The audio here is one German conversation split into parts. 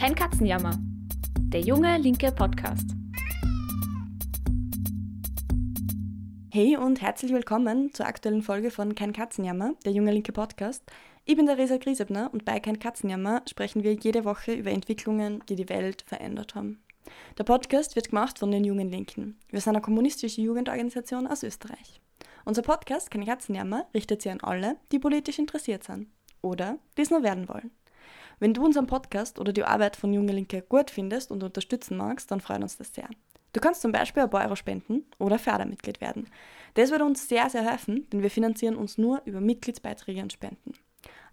Kein Katzenjammer. Der junge linke Podcast. Hey und herzlich willkommen zur aktuellen Folge von Kein Katzenjammer, der junge linke Podcast. Ich bin der Resa Griesebner und bei Kein Katzenjammer sprechen wir jede Woche über Entwicklungen, die die Welt verändert haben. Der Podcast wird gemacht von den Jungen Linken. Wir sind eine kommunistische Jugendorganisation aus Österreich. Unser Podcast Kein Katzenjammer richtet sich an alle, die politisch interessiert sind oder die es nur werden wollen. Wenn du unseren Podcast oder die Arbeit von Junge Linke gut findest und unterstützen magst, dann freuen uns das sehr. Du kannst zum Beispiel ein paar Euro spenden oder Fördermitglied werden. Das würde uns sehr, sehr helfen, denn wir finanzieren uns nur über Mitgliedsbeiträge und Spenden.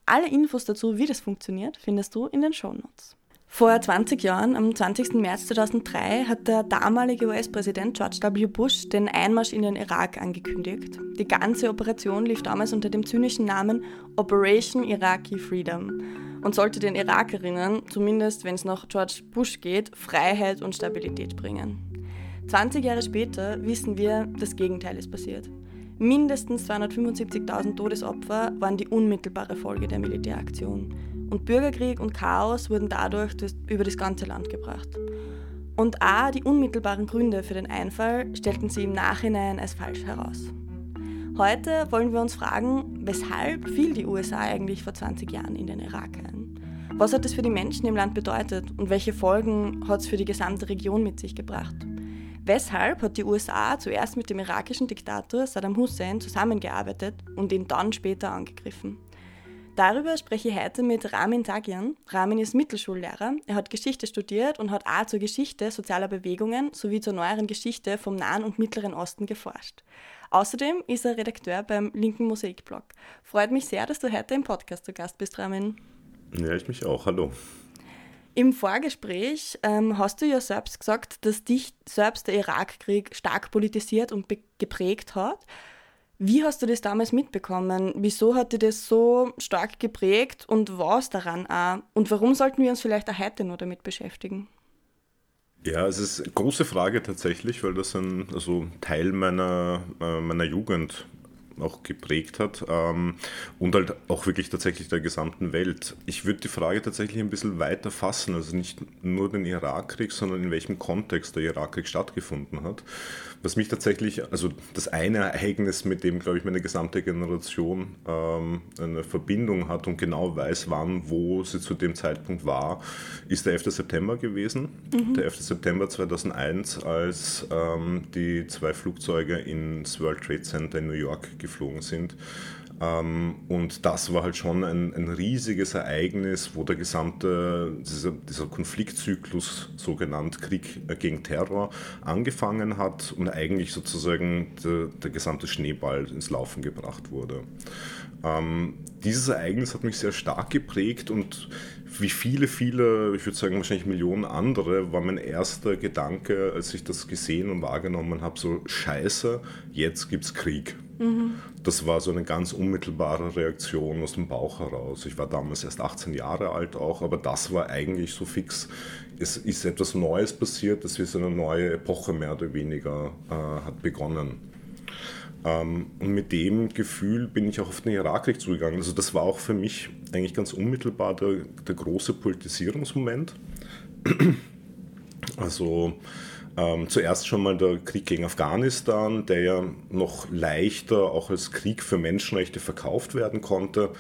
Alle Infos dazu, wie das funktioniert, findest du in den Shownotes. Vor 20 Jahren, am 20. März 2003, hat der damalige US-Präsident George W. Bush den Einmarsch in den Irak angekündigt. Die ganze Operation lief damals unter dem zynischen Namen Operation Iraqi Freedom und sollte den Irakerinnen, zumindest wenn es nach George Bush geht, Freiheit und Stabilität bringen. 20 Jahre später wissen wir, das Gegenteil ist passiert. Mindestens 275.000 Todesopfer waren die unmittelbare Folge der Militäraktion. Und Bürgerkrieg und Chaos wurden dadurch über das ganze Land gebracht. Und auch die unmittelbaren Gründe für den Einfall stellten sie im Nachhinein als falsch heraus. Heute wollen wir uns fragen, weshalb fiel die USA eigentlich vor 20 Jahren in den Irak ein? Was hat es für die Menschen im Land bedeutet und welche Folgen hat es für die gesamte Region mit sich gebracht? Weshalb hat die USA zuerst mit dem irakischen Diktator Saddam Hussein zusammengearbeitet und ihn dann später angegriffen? Darüber spreche ich heute mit Ramin Tagian. Ramin ist Mittelschullehrer. Er hat Geschichte studiert und hat auch zur Geschichte sozialer Bewegungen sowie zur neueren Geschichte vom Nahen und Mittleren Osten geforscht. Außerdem ist er Redakteur beim Linken Mosaikblog. Freut mich sehr, dass du heute im Podcast zu Gast bist, Ramin. Ja, ich mich auch. Hallo. Im Vorgespräch ähm, hast du ja selbst gesagt, dass dich selbst der Irakkrieg stark politisiert und geprägt hat. Wie hast du das damals mitbekommen? Wieso hat dir das so stark geprägt und was daran auch? Und warum sollten wir uns vielleicht auch heute nur damit beschäftigen? Ja, es ist eine große Frage tatsächlich, weil das ein also Teil meiner, äh, meiner Jugend auch geprägt hat ähm, und halt auch wirklich tatsächlich der gesamten Welt. Ich würde die Frage tatsächlich ein bisschen weiter fassen, also nicht nur den Irakkrieg, sondern in welchem Kontext der Irakkrieg stattgefunden hat. Was mich tatsächlich, also das eine Ereignis, mit dem, glaube ich, meine gesamte Generation ähm, eine Verbindung hat und genau weiß, wann, wo sie zu dem Zeitpunkt war, ist der 11. September gewesen. Mhm. Der 11. September 2001, als ähm, die zwei Flugzeuge ins World Trade Center in New York geflogen sind. Ähm, und das war halt schon ein, ein, riesiges Ereignis, wo der gesamte, dieser, dieser Konfliktzyklus, so genannt Krieg gegen Terror, angefangen hat und eigentlich sozusagen der, der gesamte Schneeball ins Laufen gebracht wurde. Ähm, dieses Ereignis hat mich sehr stark geprägt und wie viele, viele, ich würde sagen wahrscheinlich Millionen andere, war mein erster Gedanke, als ich das gesehen und wahrgenommen habe, so scheiße, jetzt gibt es Krieg. Das war so eine ganz unmittelbare Reaktion aus dem Bauch heraus. Ich war damals erst 18 Jahre alt auch, aber das war eigentlich so fix. Es ist etwas Neues passiert, das ist eine neue Epoche mehr oder weniger äh, hat begonnen. Ähm, und mit dem Gefühl bin ich auch auf den Irakkrieg zugegangen. Also das war auch für mich eigentlich ganz unmittelbar der, der große Politisierungsmoment. Also ähm, zuerst schon mal der Krieg gegen Afghanistan, der ja noch leichter auch als Krieg für Menschenrechte verkauft werden konnte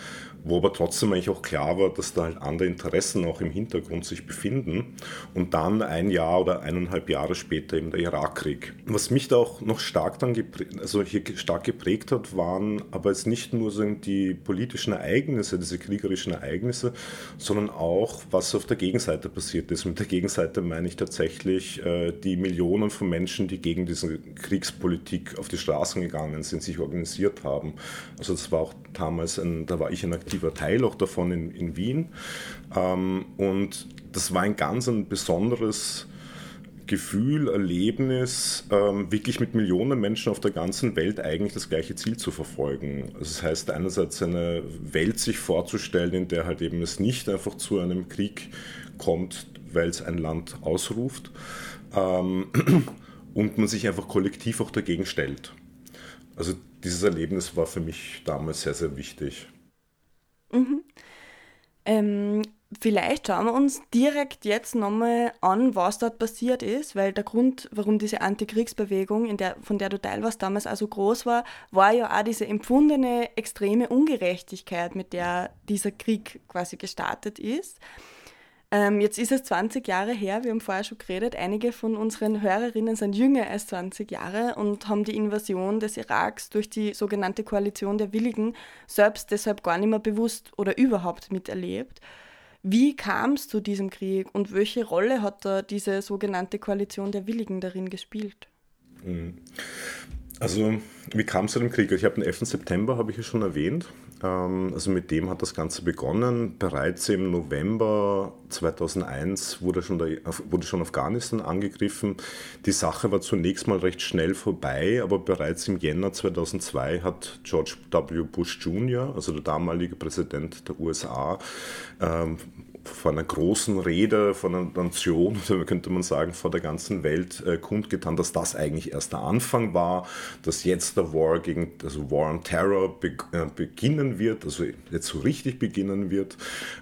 wo aber trotzdem eigentlich auch klar war, dass da halt andere Interessen auch im Hintergrund sich befinden. Und dann ein Jahr oder eineinhalb Jahre später eben der Irakkrieg. Was mich da auch noch stark dann geprägt, also hier stark geprägt hat, waren aber jetzt nicht nur so die politischen Ereignisse, diese kriegerischen Ereignisse, sondern auch, was auf der Gegenseite passiert ist. Mit der Gegenseite meine ich tatsächlich äh, die Millionen von Menschen, die gegen diese Kriegspolitik auf die Straßen gegangen sind, sich organisiert haben. Also das war auch damals, ein, da war ich ein aktiver aktiver Teil auch davon in, in Wien. Ähm, und das war ein ganz ein besonderes Gefühl, Erlebnis, ähm, wirklich mit Millionen Menschen auf der ganzen Welt eigentlich das gleiche Ziel zu verfolgen. Also das heißt einerseits eine Welt sich vorzustellen, in der halt eben es nicht einfach zu einem Krieg kommt, weil es ein Land ausruft ähm, und man sich einfach kollektiv auch dagegen stellt. Also dieses Erlebnis war für mich damals sehr, sehr wichtig. Mhm. Ähm, Vielleicht schauen wir uns direkt jetzt nochmal an, was dort passiert ist, weil der Grund, warum diese Antikriegsbewegung, in der, von der du Teil warst, damals also groß war, war ja auch diese empfundene extreme Ungerechtigkeit, mit der dieser Krieg quasi gestartet ist. Ähm, jetzt ist es 20 Jahre her, wir haben vorher schon geredet, einige von unseren Hörerinnen sind jünger als 20 Jahre und haben die Invasion des Iraks durch die sogenannte Koalition der Willigen selbst deshalb gar nicht mehr bewusst oder überhaupt miterlebt. Wie kam es zu diesem Krieg und welche Rolle hat da diese sogenannte Koalition der Willigen darin gespielt? Mhm. Also, wie kam es zu dem Krieg? Ich habe den 11. September, habe ich ja schon erwähnt. Ähm, also mit dem hat das Ganze begonnen. Bereits im November 2001 wurde schon, der, wurde schon Afghanistan angegriffen. Die Sache war zunächst mal recht schnell vorbei, aber bereits im Jänner 2002 hat George W. Bush Jr., also der damalige Präsident der USA, vor einer großen Rede von einer Nation, könnte man sagen, vor der ganzen Welt äh, kundgetan, dass das eigentlich erst der Anfang war, dass jetzt der War gegen, also War on Terror be äh, beginnen wird, also jetzt so richtig beginnen wird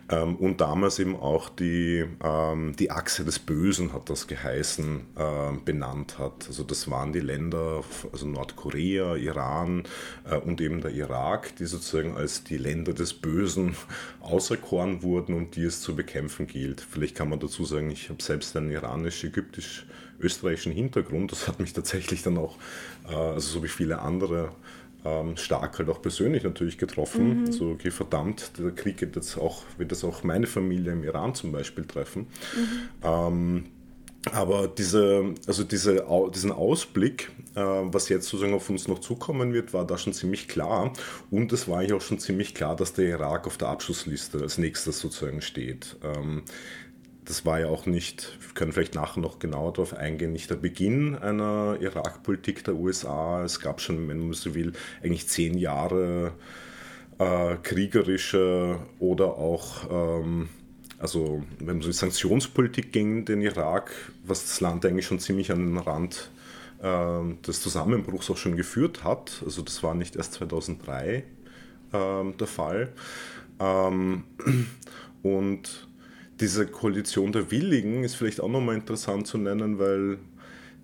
ähm, und damals eben auch die, ähm, die Achse des Bösen, hat das geheißen, äh, benannt hat. Also das waren die Länder, also Nordkorea, Iran äh, und eben der Irak, die sozusagen als die Länder des Bösen auserkoren wurden und die es zu bekämpfen gilt. Vielleicht kann man dazu sagen, ich habe selbst einen iranisch-ägyptisch-österreichischen Hintergrund. Das hat mich tatsächlich dann auch, äh, also so wie viele andere, ähm, stark halt auch persönlich natürlich getroffen. Mhm. Also okay, verdammt, der Krieg wird jetzt auch, wird jetzt auch meine Familie im Iran zum Beispiel treffen. Mhm. Ähm, aber diese, also diese, diesen Ausblick, äh, was jetzt sozusagen auf uns noch zukommen wird, war da schon ziemlich klar. Und es war eigentlich auch schon ziemlich klar, dass der Irak auf der Abschlussliste als nächstes sozusagen steht. Ähm, das war ja auch nicht, wir können vielleicht nachher noch genauer darauf eingehen, nicht der Beginn einer Irakpolitik der USA. Es gab schon, wenn man so will, eigentlich zehn Jahre äh, kriegerische oder auch ähm, also wenn es um Sanktionspolitik ging, den Irak, was das Land eigentlich schon ziemlich an den Rand äh, des Zusammenbruchs auch schon geführt hat. Also das war nicht erst 2003 äh, der Fall. Ähm, und diese Koalition der Willigen ist vielleicht auch nochmal interessant zu nennen, weil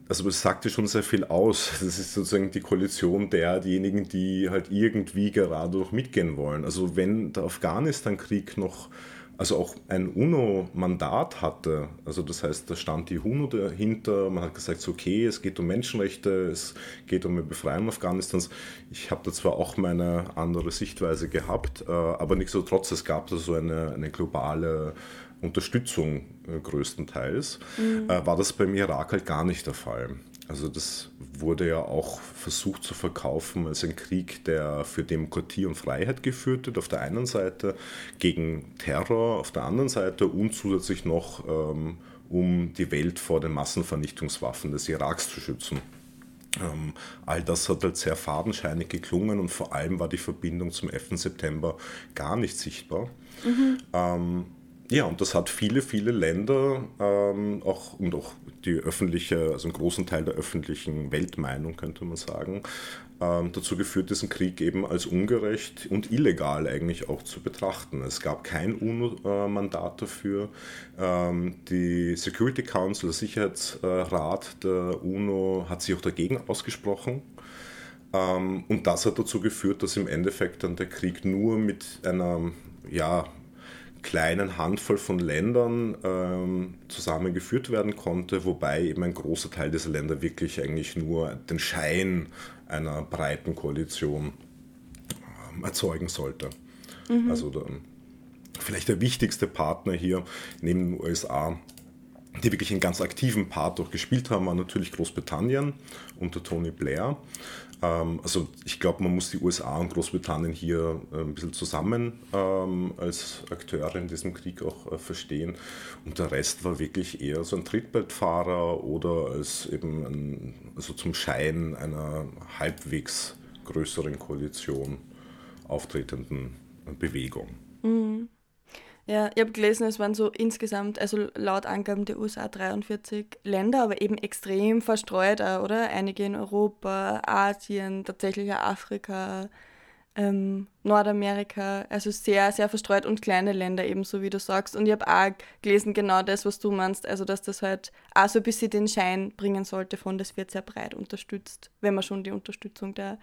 also es sagte schon sehr viel aus. Das ist sozusagen die Koalition derjenigen, die halt irgendwie gerade noch mitgehen wollen. Also wenn der Afghanistan-Krieg noch also auch ein UNO-Mandat hatte. Also das heißt, da stand die UNO dahinter, man hat gesagt, okay, es geht um Menschenrechte, es geht um die Befreiung Afghanistans. Ich habe da zwar auch meine andere Sichtweise gehabt, äh, aber nichtsdestotrotz, es gab da so eine, eine globale Unterstützung äh, größtenteils, mhm. Äh, war das beim Irak halt gar nicht der Fall. Also das wurde ja auch versucht zu verkaufen als ein Krieg, der für Demokratie und Freiheit geführt wird, auf der einen Seite, gegen Terror auf der anderen Seite und zusätzlich noch, ähm, um die Welt vor den Massenvernichtungswaffen des Iraks zu schützen. Ähm, all das hat halt sehr fadenscheinig geklungen und vor allem war die Verbindung zum 11. September gar nicht sichtbar. Mhm. Ähm, ja, und das hat viele, viele Länder ähm, auch und auch die öffentliche, also einen großen Teil der öffentlichen Weltmeinung, könnte man sagen, ähm, dazu geführt, diesen Krieg eben als ungerecht und illegal eigentlich auch zu betrachten. Es gab kein UNO-Mandat dafür. Ähm, die Security Council, der Sicherheitsrat der UNO, hat sich auch dagegen ausgesprochen. Ähm, und das hat dazu geführt, dass im Endeffekt dann der Krieg nur mit einer ja, kleinen Handvoll von Ländern ähm, zusammengeführt werden konnte, wobei eben ein großer Teil dieser Länder wirklich eigentlich nur den Schein einer breiten Koalition ähm, erzeugen sollte. Mhm. Also der, vielleicht der wichtigste Partner hier neben den USA die wirklich einen ganz aktiven Part auch gespielt haben, war natürlich Großbritannien unter Tony Blair. Ähm, also ich glaube, man muss die USA und Großbritannien hier äh, ein bisschen zusammen ähm, als Akteure in diesem Krieg auch äh, verstehen. Und der Rest war wirklich eher so ein Trittbrettfahrer oder als eben ein, also zum Schein einer halbwegs größeren Koalition auftretenden Bewegung. Mhm. Ja, ich habe gelesen, es waren so insgesamt, also laut Angaben der USA 43 Länder, aber eben extrem verstreut, oder? Einige in Europa, Asien, tatsächlich Afrika. ähm, Nordamerika, also sehr, sehr verstreut und kleine Länder ebenso, wie du sagst. Und ich habe auch gelesen, genau das, was du meinst, also dass das halt auch so ein bisschen den Schein bringen sollte von, das wird sehr breit unterstützt, wenn man schon die Unterstützung der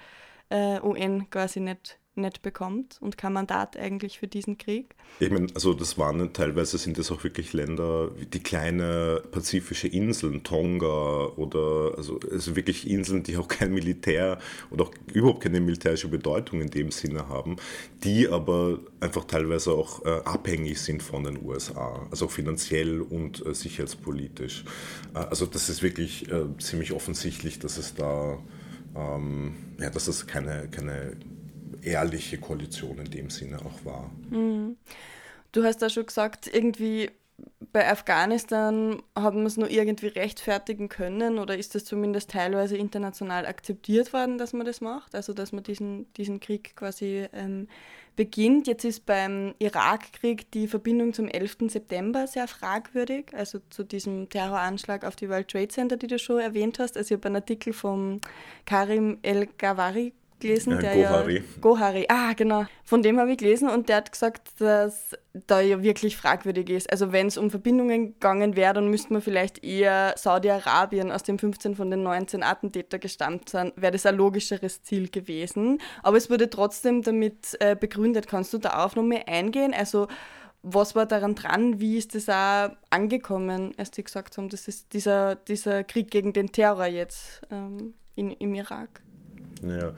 äh, UN quasi nicht nicht bekommt und kein Mandat eigentlich für diesen Krieg. Ich meine, also das waren teilweise sind das auch wirklich Länder wie die kleine pazifische Inseln, Tonga oder also, also wirklich Inseln, die auch kein Militär oder auch überhaupt keine militärische Bedeutung in dem Sinne haben, die aber einfach teilweise auch äh, abhängig sind von den USA, also finanziell und äh, sicherheitspolitisch. Äh, also das ist wirklich äh, ziemlich offensichtlich, dass es da ähm, ja, dass es keine, keine ehrliche Koalition in dem Sinne auch war. Mhm. Du hast da schon gesagt, irgendwie bei Afghanistan haben wir es nur irgendwie rechtfertigen können oder ist das zumindest teilweise international akzeptiert worden, dass man das macht, also dass man diesen, diesen Krieg quasi ähm, beginnt. Jetzt ist beim Irakkrieg die Verbindung zum 11. September sehr fragwürdig, also zu diesem Terroranschlag auf die World Trade Center, die du schon erwähnt hast. Also ich habe einen Artikel vom Karim El-Gawari gelesen, ja, der Gohari. ja Gohari, ah genau, von dem habe ich gelesen und der hat gesagt, dass da ja wirklich fragwürdig ist. Also wenn es um Verbindungen gegangen wäre, dann müsste man vielleicht eher Saudi-Arabien aus dem 15 von den 19 Attentäter gestammt sein, wäre das ein logischeres Ziel gewesen. Aber es wurde trotzdem damit äh, begründet. Kannst du da auf noch mehr eingehen? Also was war daran dran? Wie ist das auch angekommen, als die gesagt haben, das ist dieser, dieser Krieg gegen den Terror jetzt ähm, in, im Irak? Ja,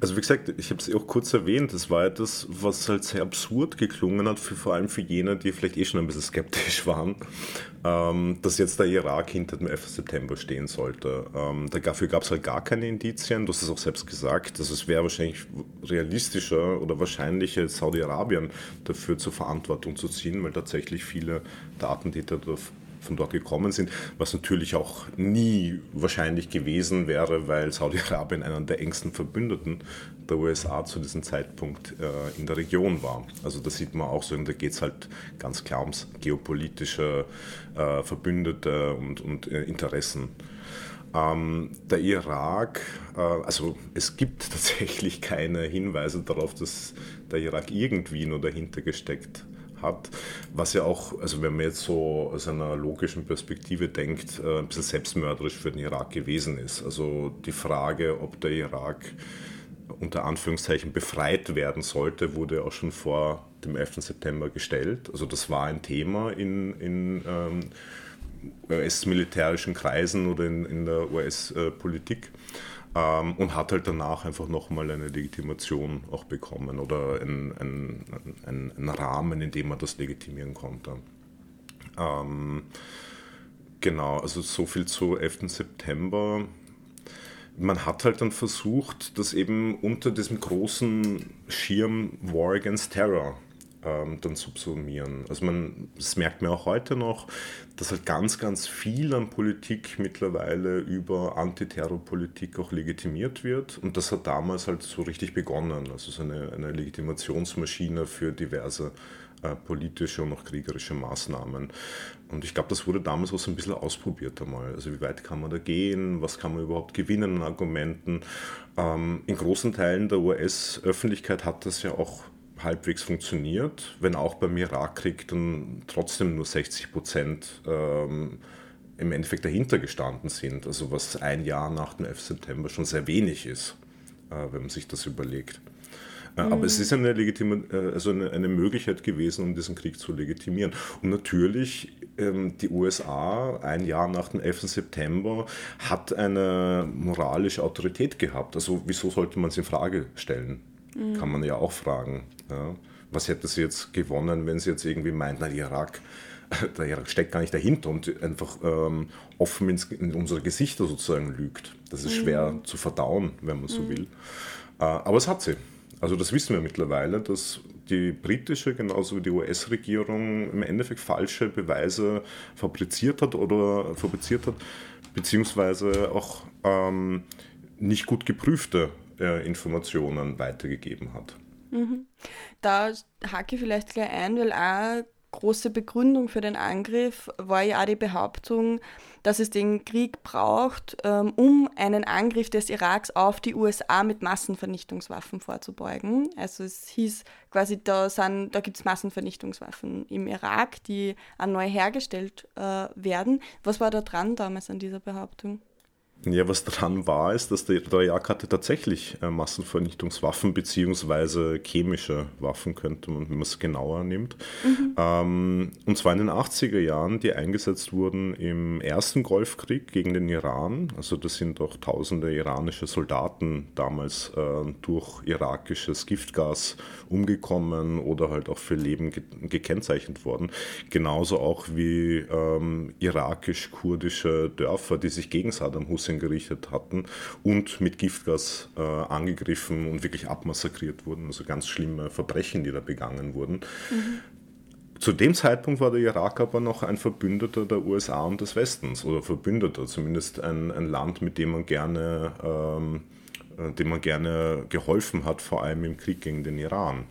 also wie gesagt, ich habe es auch kurz erwähnt, das war etwas, was halt sehr absurd geklungen hat, für, vor allem für jene, die vielleicht eh schon ein bisschen skeptisch waren, ähm, dass jetzt der Irak hinter dem 11. September stehen sollte. Ähm, dafür gab es halt gar keine Indizien, du hast es auch selbst gesagt, dass es wäre wahrscheinlich realistischer oder wahrscheinlicher, Saudi-Arabien dafür zur Verantwortung zu ziehen, weil tatsächlich viele Datentäter von dort gekommen sind, was natürlich auch nie wahrscheinlich gewesen wäre, weil Saudi-Arabien einer der engsten Verbündeten der USA zu diesem Zeitpunkt äh, in der Region war. Also da sieht man auch so, da geht es halt ganz klar ums geopolitische äh, Verbündete und, und äh, Interessen. Ähm, der Irak, äh, also es gibt tatsächlich keine Hinweise darauf, dass der Irak irgendwie nur dahinter gesteckt hat was ja auch, also wenn man jetzt so aus einer logischen Perspektive denkt, äh, ein bisschen selbstmörderisch für den Irak gewesen ist. Also die Frage, ob der Irak unter Anführungszeichen befreit werden sollte, wurde auch schon vor dem 11. September gestellt. Also das war ein Thema in, in ähm, US-militärischen Kreisen oder in, in der US-Politik. Äh, ähm, und hat halt danach einfach nochmal eine Legitimation auch bekommen oder einen ein, ein Rahmen, in dem man das legitimieren konnte. Ähm, genau, also so viel zu 11. September. Man hat halt dann versucht, das eben unter diesem großen Schirm War Against Terror ähm, dann subsumieren. Also man, das merkt man auch heute noch, dass halt ganz, ganz viel an Politik mittlerweile über Antiterrorpolitik auch legitimiert wird. Und das hat damals halt so richtig begonnen. Also so eine, eine Legitimationsmaschine für diverse äh, politische und auch kriegerische Maßnahmen. Und ich glaube, das wurde damals auch so ein bisschen ausprobiert einmal. Also wie weit kann man da gehen? Was kann man überhaupt gewinnen an Argumenten? Ähm, in großen Teilen der US-Öffentlichkeit hat das ja auch halbwegs funktioniert, wenn auch beim Irakkrieg dann trotzdem nur 60 Prozent ähm, im Endeffekt dahinter gestanden sind. Also was ein Jahr nach dem 11. September schon sehr wenig ist, äh, wenn man sich das überlegt. Äh, mhm. Aber es ist eine, Legitime, äh, also eine, eine, Möglichkeit gewesen, um diesen Krieg zu legitimieren. Und natürlich, ähm, die USA ein Jahr nach dem 11. September hat eine moralische Autorität gehabt. Also wieso sollte man es in Frage stellen? Mhm. Kann man ja auch fragen. Ja. Was hätte sie jetzt gewonnen, wenn sie jetzt irgendwie meint, na, Irak, der Irak steckt gar nicht dahinter und einfach ähm, offen ins, in unsere Gesichter sozusagen lügt. Das ist schwer mhm. zu verdauen, wenn man so mhm. will. Äh, aber es hat sie. Also das wissen wir mittlerweile, dass die britische genauso wie die US-Regierung im Endeffekt falsche Beweise fabriziert hat oder fabriziert hat, beziehungsweise auch ähm, nicht gut geprüfte äh, Informationen weitergegeben hat. Mhm. Da hake ich vielleicht gleich ein, weil auch große Begründung für den Angriff war ja auch die Behauptung, dass es den Krieg braucht, ähm, um einen Angriff des Iraks auf die USA mit Massenvernichtungswaffen vorzubeugen. Also es hieß quasi, da, da gibt es Massenvernichtungswaffen im Irak, die neu hergestellt äh, werden. Was war da dran damals an dieser Behauptung? Ja, was dran war, ist, dass der, Irak hatte tatsächlich äh, Massenvernichtungswaffen beziehungsweise chemische Waffen, könnte man, wenn man es genauer nimmt. Mhm. Ähm, und zwar in den 80er Jahren, die eingesetzt wurden im ersten Golfkrieg gegen den Iran. Also das sind doch tausende iranische Soldaten damals äh, durch irakisches Giftgas umgekommen oder halt auch für Leben ge gekennzeichnet worden. Genauso auch wie ähm, irakisch-kurdische Dörfer, die sich gegen Saddam Hussein Hussein gerichtet hatten und mit Giftgas äh, angegriffen und wirklich abmassakriert wurden. Also ganz schlimme Verbrechen, die da begangen wurden. Mhm. Zu dem Zeitpunkt war der Irak aber noch ein Verbündeter der USA und des Westens oder Verbündeter, zumindest ein, ein Land, mit dem man gerne, ähm, äh, dem man gerne geholfen hat, vor allem im Krieg gegen den Iran.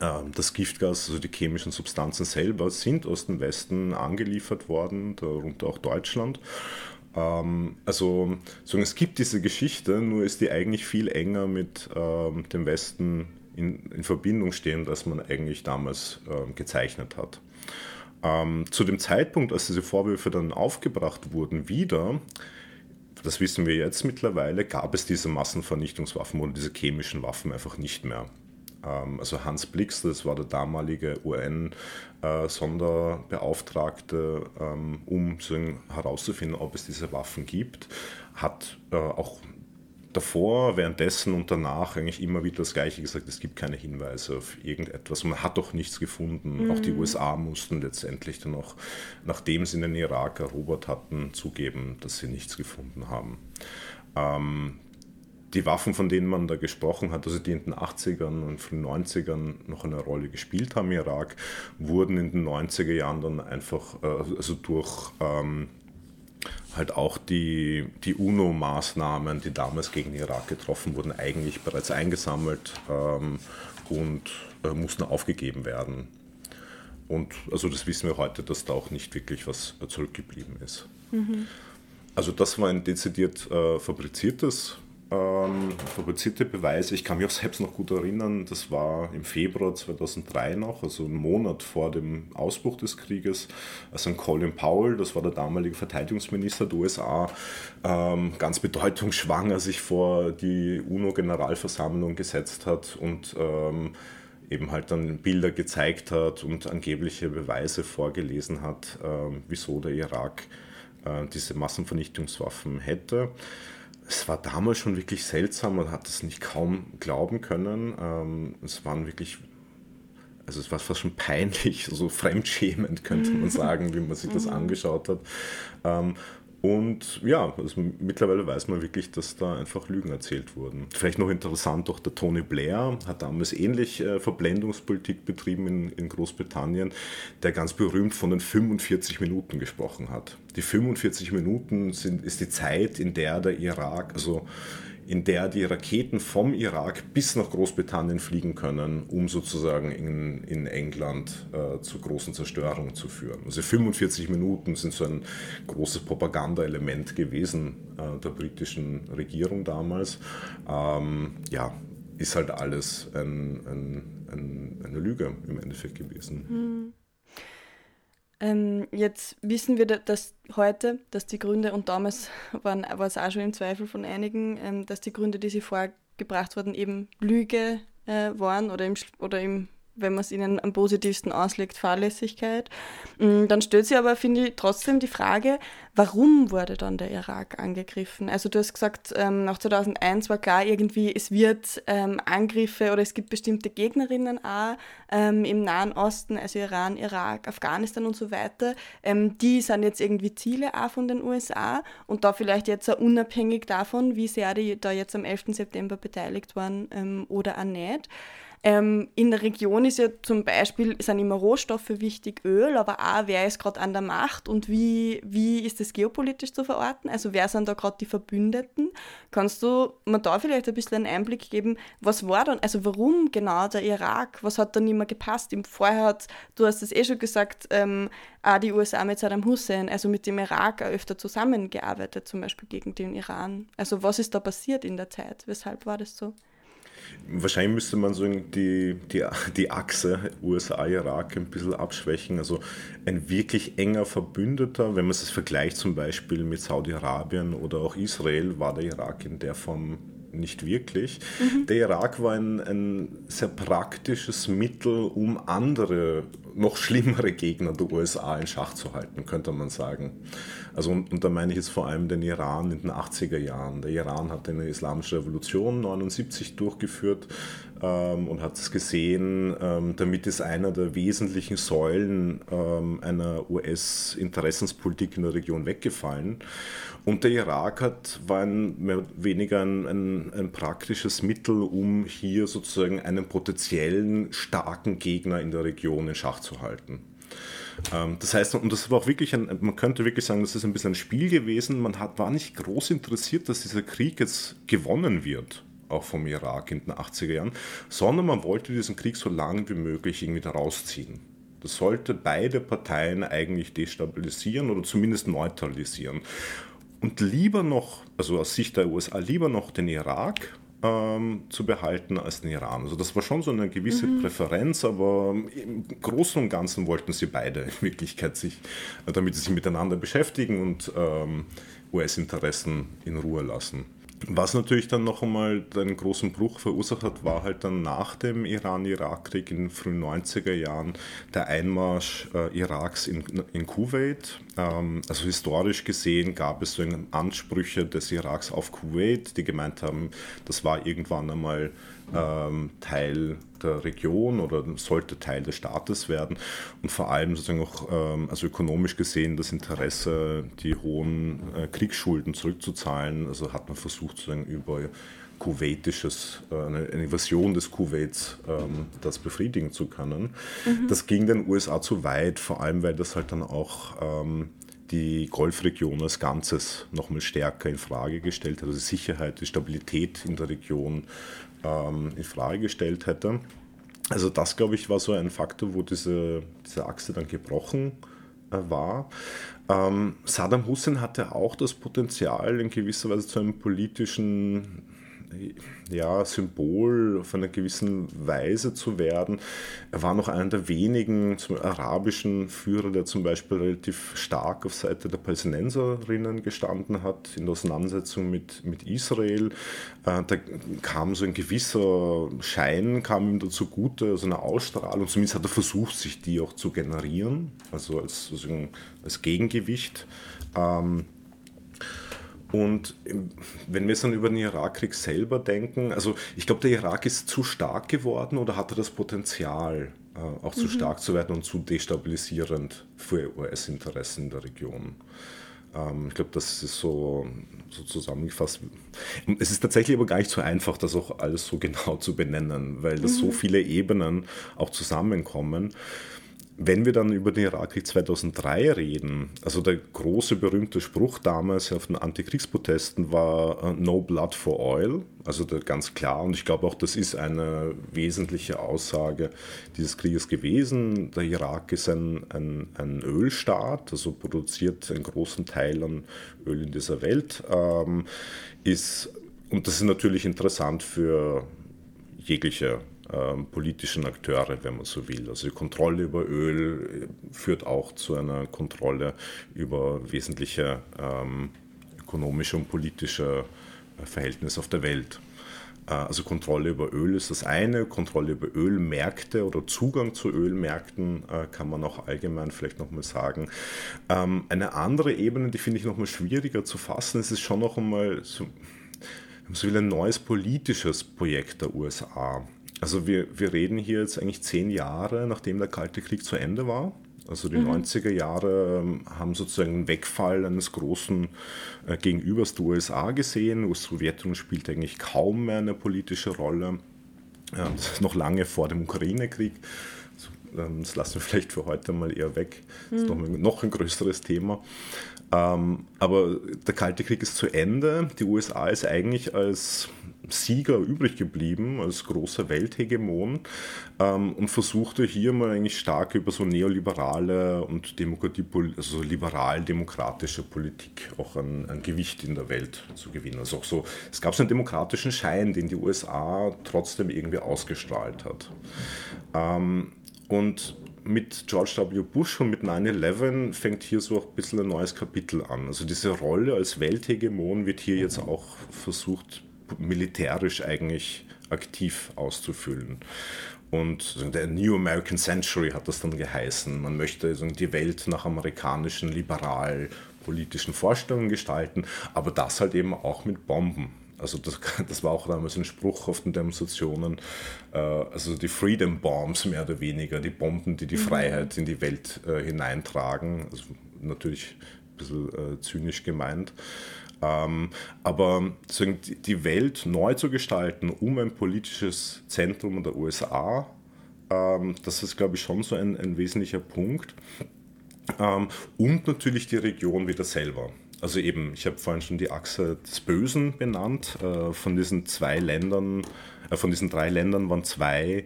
Ähm, das Giftgas, also die chemischen Substanzen selber, sind aus dem Westen angeliefert worden, darunter auch Deutschland. Ähm, also so, es gibt diese Geschichte, nur ist die eigentlich viel enger mit ähm, dem Westen in, in, Verbindung stehend, als man eigentlich damals ähm, gezeichnet hat. Ähm, zu dem Zeitpunkt, als diese Vorwürfe dann aufgebracht wurden, wieder, das wissen wir jetzt mittlerweile, gab es diese Massenvernichtungswaffen oder diese chemischen Waffen einfach nicht mehr. Ähm, also Hans Blix, das war der damalige UN-Sonderbeauftragte, äh, ähm, um herauszufinden, ob es diese Waffen gibt, hat äh, auch davor, währenddessen und danach eigentlich immer wieder das Gleiche gesagt, es gibt keine Hinweise auf irgendetwas. Man hat doch nichts gefunden. Mhm. Auch die USA mussten letztendlich dann auch, nachdem sie in den Irak erobert hatten, zugeben, dass sie nichts gefunden haben. Ähm, die Waffen, von denen man da gesprochen hat, also die in den 80ern und frühen 90ern noch eine Rolle gespielt haben im Irak, wurden in den 90er Jahren dann einfach, äh, also durch ähm, halt auch die, die UNO-Maßnahmen, die damals gegen den Irak getroffen wurden, eigentlich bereits eingesammelt ähm, und äh, mussten aufgegeben werden. Und also das wissen wir heute, dass da auch nicht wirklich was zurückgeblieben ist. Mhm. Also das war ein dezidiert äh, fabriziertes ähm, fabrizierte Beweise. Ich kann mich auch selbst noch gut erinnern, das war im Februar 2003 noch, also einen Monat vor dem Ausbruch des Krieges, als ein Colin Powell, das war der damalige Verteidigungsminister der USA, ähm, ganz bedeutungsschwanger sich vor die UNO-Generalversammlung gesetzt hat und ähm, eben halt dann Bilder gezeigt hat und angebliche Beweise vorgelesen hat, äh, wieso der Irak äh, diese Massenvernichtungswaffen hätte es war damals schon wirklich seltsam, man hat es nicht kaum glauben können. Ähm, es waren wirklich, also es war fast schon peinlich, so fremdschämend könnte man sagen, wie man sich das mhm. angeschaut hat. Ähm, und ja, also mittlerweile weiß man wirklich, dass da einfach Lügen erzählt wurden. Vielleicht noch interessant, auch der Tony Blair hat damals ähnlich äh, Verblendungspolitik betrieben in, in Großbritannien, der ganz berühmt von den 45 Minuten gesprochen hat. Die 45 Minuten sind, ist die Zeit, in der der Irak, also in der die Raketen vom Irak bis nach Großbritannien fliegen können, um sozusagen in, in England äh, zu großen Zerstörungen zu führen. Also 45 Minuten sind so ein großes Propagandaelement gewesen äh, der britischen Regierung damals. Ähm, ja, ist halt alles ein, ein, ein, eine Lüge im Endeffekt gewesen. Hm. Ähm, jetzt wissen wir dass heute, dass die Gründe, und damals war es auch schon im Zweifel von einigen, ähm, dass die Gründe, die sie vorgebracht wurden, eben Lüge äh, waren oder im, oder im wenn man es ihnen am positivsten auslegt, Fahrlässigkeit. Mm, dann stellt sich aber, finde ich, trotzdem die Frage, warum wurde dann der Irak angegriffen? Also du hast gesagt, ähm, nach 2001 war klar irgendwie, es wird ähm, Angriffe oder es gibt bestimmte Gegnerinnen auch ähm, im Nahen Osten, also Iran, Irak, Afghanistan und so weiter. die sind jetzt irgendwie Ziele auch von den USA und da vielleicht jetzt auch unabhängig davon, wie sehr die da jetzt am 11. September beteiligt waren oder auch nicht. Ähm, in der Region ist ja zum Beispiel, sind immer Rohstoffe wichtig, Öl, aber auch, wer ist gerade an der Macht und wie, wie ist das geopolitisch zu verorten? Also wer sind da gerade die Verbündeten? Kannst du mir da vielleicht ein bisschen einen Einblick geben, was war dann, also warum genau der Irak, was hat da nicht mehr gepasst? Im Vorher hat, du hast es eh schon gesagt, ähm, auch die USA mit Saddam Hussein, also mit dem Irak öfter zusammengearbeitet, zum Beispiel gegen den Iran. Also was ist da passiert in der Zeit? Weshalb war das so? Wahrscheinlich müsste man so die, die, die Achse USA-Irak ein bisschen abschwächen. Also ein wirklich enger Verbündeter, wenn man es vergleicht zum Beispiel mit Saudi-Arabien oder auch Israel, war der Irak in der Form nicht wirklich. Mhm. Der Irak war ein, ein sehr praktisches Mittel, um andere, noch schlimmere Gegner der USA in Schach zu halten, könnte man sagen. Also und, und da meine ich jetzt vor allem den Iran in den 80er Jahren. Der Iran hat eine islamische Revolution 79 durchgeführt ähm, und hat es gesehen, ähm, damit ist einer der wesentlichen Säulen ähm, einer US-Interessenspolitik in der Region weggefallen. Und der Irak hat, war ein, mehr oder weniger ein, ein, ein, praktisches Mittel, um hier sozusagen einen potenziellen starken Gegner in der Region in Schach zu halten. Ähm, das heißt, und das war auch wirklich ein, man könnte wirklich sagen, das ist ein bisschen ein Spiel gewesen. Man hat, war nicht groß interessiert, dass dieser Krieg jetzt gewonnen wird, auch vom Irak in den 80er Jahren, sondern man wollte diesen Krieg so lange wie möglich irgendwie da rausziehen. Das sollte beide Parteien eigentlich destabilisieren oder zumindest neutralisieren und lieber noch, also aus Sicht der USA, lieber noch den Irak ähm, zu behalten als den Iran. Also das war schon so eine gewisse mhm. Präferenz, aber im Großen und Ganzen wollten sie beide in Wirklichkeit sich, damit sie sich miteinander beschäftigen und ähm, US-Interessen in Ruhe lassen. Was natürlich dann noch einmal einen großen Bruch verursacht hat, war halt dann nach dem Iran-Irak-Krieg in den frühen 90er Jahren der Einmarsch äh, Iraks in, in Kuwait. Ähm, also historisch gesehen gab es so Ansprüche des Iraks auf Kuwait, die gemeint haben, das war irgendwann einmal ähm, Teil der Region oder sollte Teil des Staates werden und vor allem sozusagen auch ähm, also ökonomisch gesehen das Interesse, die hohen äh, Kriegsschulden zurückzuzahlen. Also hat man versucht sozusagen über kuwaitisches, äh, eine Invasion des Kuwaits, ähm, das befriedigen zu können. Mhm. Das ging den USA zu weit, vor allem weil das halt dann auch ähm, die Golfregion als Ganzes nochmal stärker in Frage gestellt hat, also die Sicherheit, die Stabilität in der Region ähm, in Frage gestellt hätte. Also das, glaube ich, war so ein Faktor, wo diese, diese Achse dann gebrochen äh, war. Ähm, Saddam Hussein hatte auch das Potenzial, in gewisser Weise zu einem politischen ja, Symbol auf einer gewissen Weise zu werden. Er war noch einer der wenigen arabischen Führer, der zum Beispiel relativ stark auf Seite der Palästinenserinnen gestanden hat, in der Auseinandersetzung mit, mit Israel. Äh, da kam so ein gewisser Schein, kam ihm dazu gute, also eine Ausstrahlung, zumindest hat er versucht, sich die auch zu generieren, also als, also als Gegengewicht. Ähm, und wenn wir dann über den Irakkrieg selber denken, also ich glaube, der Irak ist zu stark geworden oder hatte das Potenzial, äh, auch zu mhm. stark zu werden und zu destabilisierend für US-Interessen in der Region. Ähm, ich glaube, das ist so, so zusammengefasst. Es ist tatsächlich aber gar nicht so einfach, das auch alles so genau zu benennen, weil das mhm. so viele Ebenen auch zusammenkommen wenn wir dann über den Irakkrieg 2003 reden, also der große berühmte Spruch damals auf den Antikriegsprotesten war uh, No Blood for Oil, also ganz klar und ich glaube auch, das ist eine wesentliche Aussage dieses Krieges gewesen. Der Irak ist ein, ein, ein Ölstaat, also produziert einen großen Teil an Öl in dieser Welt, ähm, ist, und das ist natürlich interessant für jegliche ähm, politischen Akteure, wenn man so will. Also die Kontrolle über Öl führt auch zu einer Kontrolle über wesentliche ähm, ökonomische und politische äh, Verhältnisse auf der Welt. Äh, also Kontrolle über Öl ist das eine, Kontrolle über Ölmärkte oder Zugang zu Ölmärkten äh, kann man auch allgemein vielleicht nochmal sagen. Ähm, eine andere Ebene, die finde ich nochmal schwieriger zu fassen, ist es schon noch einmal so, so ein neues politisches Projekt der USA. Also wir, wir reden hier jetzt eigentlich zehn Jahre, nachdem der Kalte Krieg zu Ende war. Also die mhm. 90er Jahre ähm, haben sozusagen einen Wegfall eines großen äh, Gegenübers der USA gesehen. Die Sowjetunion spielt eigentlich kaum mehr eine politische Rolle. Ja, das ist noch lange vor dem Ukraine-Krieg. Ähm, das lassen wir vielleicht für heute mal eher weg. Das ist noch ein, noch ein größeres Thema. Ähm, aber der Kalte Krieg ist zu Ende. Die USA ist eigentlich als Sieger übrig geblieben, als großer Welthegemon ähm, und versuchte hier mal eigentlich stark über so neoliberale und Demokratie, also liberal-demokratische Politik auch ein, ein, Gewicht in der Welt zu gewinnen. Also auch so, es gab so einen demokratischen Schein, den die USA trotzdem irgendwie ausgestrahlt hat. Ähm, und mit George W. Bush und mit 9-11 fängt hier so ein bisschen ein neues Kapitel an. Also diese Rolle als Welthegemon wird hier jetzt auch versucht, militärisch eigentlich aktiv auszufüllen. Und der New American Century hat das dann geheißen. Man möchte die Welt nach amerikanischen liberal politischen Vorstellungen gestalten, aber das halt eben auch mit Bomben. Also das, das war auch damals ein Spruch auf den Demonstrationen, äh, also die Freedom Bombs mehr oder weniger, die Bomben, die die mhm. Freiheit in die Welt äh, hineintragen. Also natürlich ein bisschen äh, zynisch gemeint. Ähm, aber die Welt neu zu gestalten, um ein politisches Zentrum der USA, ähm, das ist, glaube ich, schon so ein, ein wesentlicher Punkt. Ähm, und natürlich die Region wieder selber. Also eben, ich habe vorhin schon die Achse des Bösen benannt. Äh, von diesen zwei Ländern, äh, von diesen drei Ländern waren zwei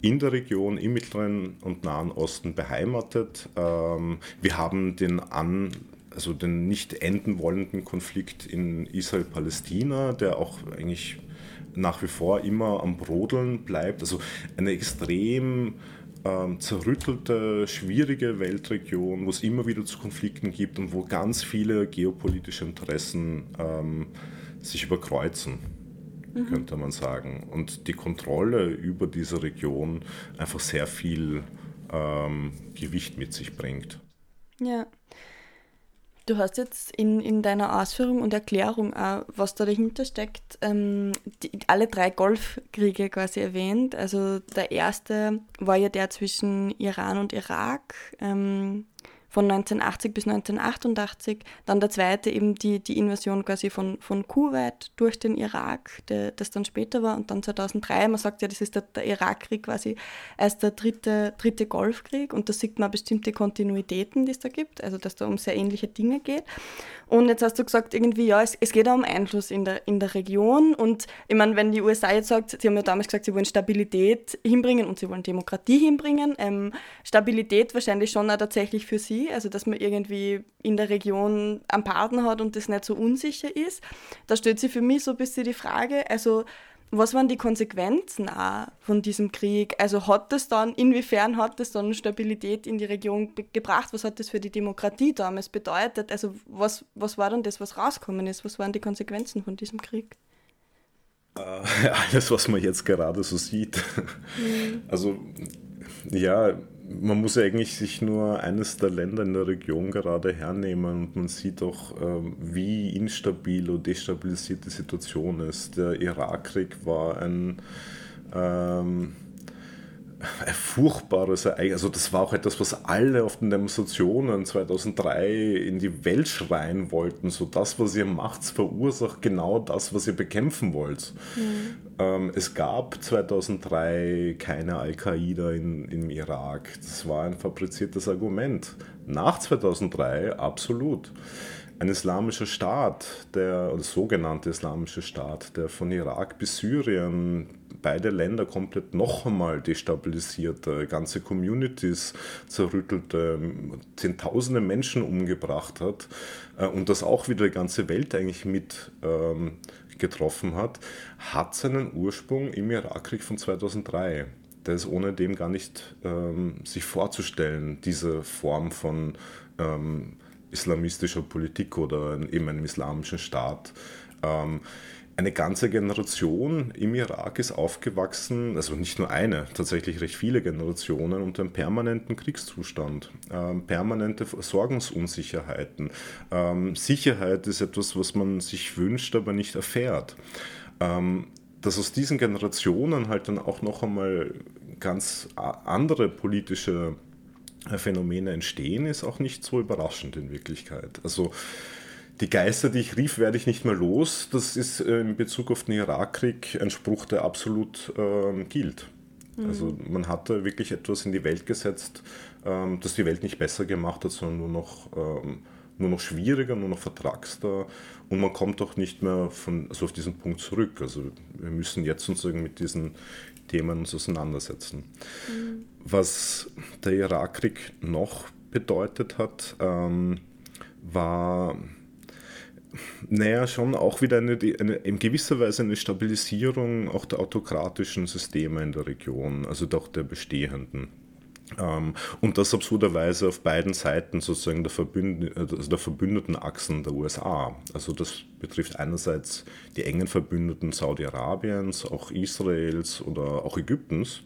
in der Region im Mittleren und Nahen Osten beheimatet. wir haben den An also den nicht enden wollenden Konflikt in Israel-Palästina, der auch eigentlich nach wie vor immer am Brodeln bleibt. Also eine extrem ähm, zerrüttelte, schwierige Weltregion, wo es immer wieder zu Konflikten gibt und wo ganz viele geopolitische Interessen ähm, sich überkreuzen, mhm. könnte man sagen. Und die Kontrolle über diese Region einfach sehr viel ähm, Gewicht mit sich bringt. Ja. Du hast jetzt in, in deiner Ausführung und Erklärung auch, was da dahinter steckt, ähm, die, alle drei Golfkriege quasi erwähnt. Also der erste war ja der zwischen Iran und Irak. Ähm, von 1980 bis 1988. Dann der zweite eben die, die Invasion quasi von, von Kuwait durch den Irak, der, das dann später war. Und dann 2003, man sagt ja, das ist der, der Irakkrieg quasi als der dritte, dritte Golfkrieg. Und da sieht man bestimmte Kontinuitäten, die es da gibt, also dass da um sehr ähnliche Dinge geht. Und jetzt hast du gesagt, irgendwie, ja, es, es geht auch um Einfluss in der, in der Region. Und ich meine, wenn die USA jetzt sagt, sie haben ja damals gesagt, sie wollen Stabilität hinbringen und sie wollen Demokratie hinbringen, ähm, Stabilität wahrscheinlich schon auch tatsächlich für sie also dass man irgendwie in der Region einen Partner hat und das nicht so unsicher ist. Da stellt sich für mich so ein bisschen die Frage, also was waren die Konsequenzen auch von diesem Krieg? Also hat das dann, inwiefern hat das dann Stabilität in die Region gebracht? Was hat das für die Demokratie damals bedeutet? Also was, was war dann das, was rausgekommen ist? Was waren die Konsequenzen von diesem Krieg? Äh, alles, was man jetzt gerade so sieht. Mhm. Also ja, man muss eigentlich sich nur eines der Länder in der Region gerade hernehmen und man sieht auch, ähm, wie instabil und destabilisiert die Situation ist. Der Irakkrieg war ein ähm, ein furchtbares Ereignis. Also das war auch etwas, was alle auf den Demonstrationen 2003 in die Welt schreien wollten. So das, was ihr macht, verursacht genau das, was ihr bekämpfen wollt. Mhm. Ähm, es gab 2003 keine Al-Qaida im Irak. Das war ein fabriziertes Argument. Nach 2003 absolut ein islamischer Staat, der, oder sogenannte islamische Staat, der von Irak bis Syrien beide Länder komplett noch einmal destabilisierte, ganze Communities zerrüttelte, zehntausende Menschen umgebracht hat äh, und das auch wieder die ganze Welt eigentlich mit ähm, getroffen hat, hat seinen Ursprung im Irakkrieg von 2003. Der ist ohne dem gar nicht ähm, sich vorzustellen, diese Form von ähm, islamistischer Politik oder eben einem islamischen Staat. Ähm, eine ganze Generation im Irak ist aufgewachsen, also nicht nur eine, tatsächlich recht viele Generationen unter einem permanenten Kriegszustand, ähm, permanente Sorgensunsicherheiten. Ähm, Sicherheit ist etwas, was man sich wünscht, aber nicht erfährt. Ähm, dass aus diesen Generationen halt dann auch noch einmal ganz andere politische Phänomene entstehen, ist auch nicht so überraschend in Wirklichkeit. Also die Geister, die ich rief, werde ich nicht mehr los. Das ist äh, in Bezug auf den Irakkrieg ein Spruch, der absolut ähm, gilt. Mhm. Also man hatte wirklich etwas in die Welt gesetzt, ähm, das die Welt nicht besser gemacht hat, sondern nur noch, ähm, nur noch schwieriger, nur noch vertragster. Und man kommt auch nicht mehr von, also auf diesen Punkt zurück. Also wir müssen jetzt uns mit diesen Themen uns auseinandersetzen. Mhm. Was der Irakkrieg noch bedeutet hat, ähm, war naja, schon auch wieder eine, eine, in gewisser Weise eine Stabilisierung auch der autokratischen Systeme in der Region, also doch der bestehenden. Ähm, und das absurderweise auf beiden Seiten sozusagen der, Verbünd also der verbündeten Achsen der USA. Also das betrifft einerseits die engen Verbündeten Saudi-Arabiens, auch Israels oder auch Ägyptens,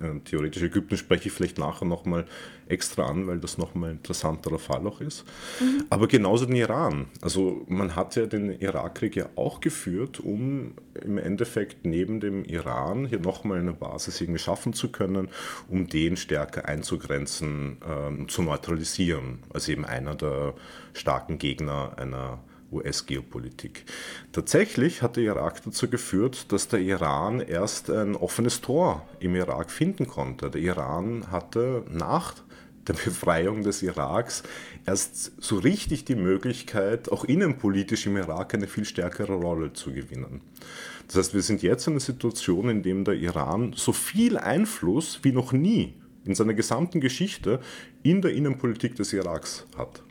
äh, theoretisch Ägypten spreche ich vielleicht nachher nochmal extra an, weil das nochmal ein interessanterer Fall auch ist. Mhm. Aber genauso den Iran. Also man hat ja den Irakkrieg ja auch geführt, um im Endeffekt neben dem Iran hier nochmal eine Basis irgendwie schaffen zu können, um den stärker einzugrenzen, ähm, zu neutralisieren. Als eben einer der starken Gegner einer US-Geopolitik. Tatsächlich hat der Irak dazu geführt, dass der Iran erst ein offenes Tor im Irak finden konnte. Der Iran hatte nach der Befreiung des Iraks erst so richtig die Möglichkeit, auch innenpolitisch im Irak eine viel stärkere Rolle zu gewinnen. Das heißt, wir sind jetzt in einer Situation, in der der Iran so viel Einfluss wie noch nie in seiner gesamten Geschichte in der Innenpolitik des Iraks hat.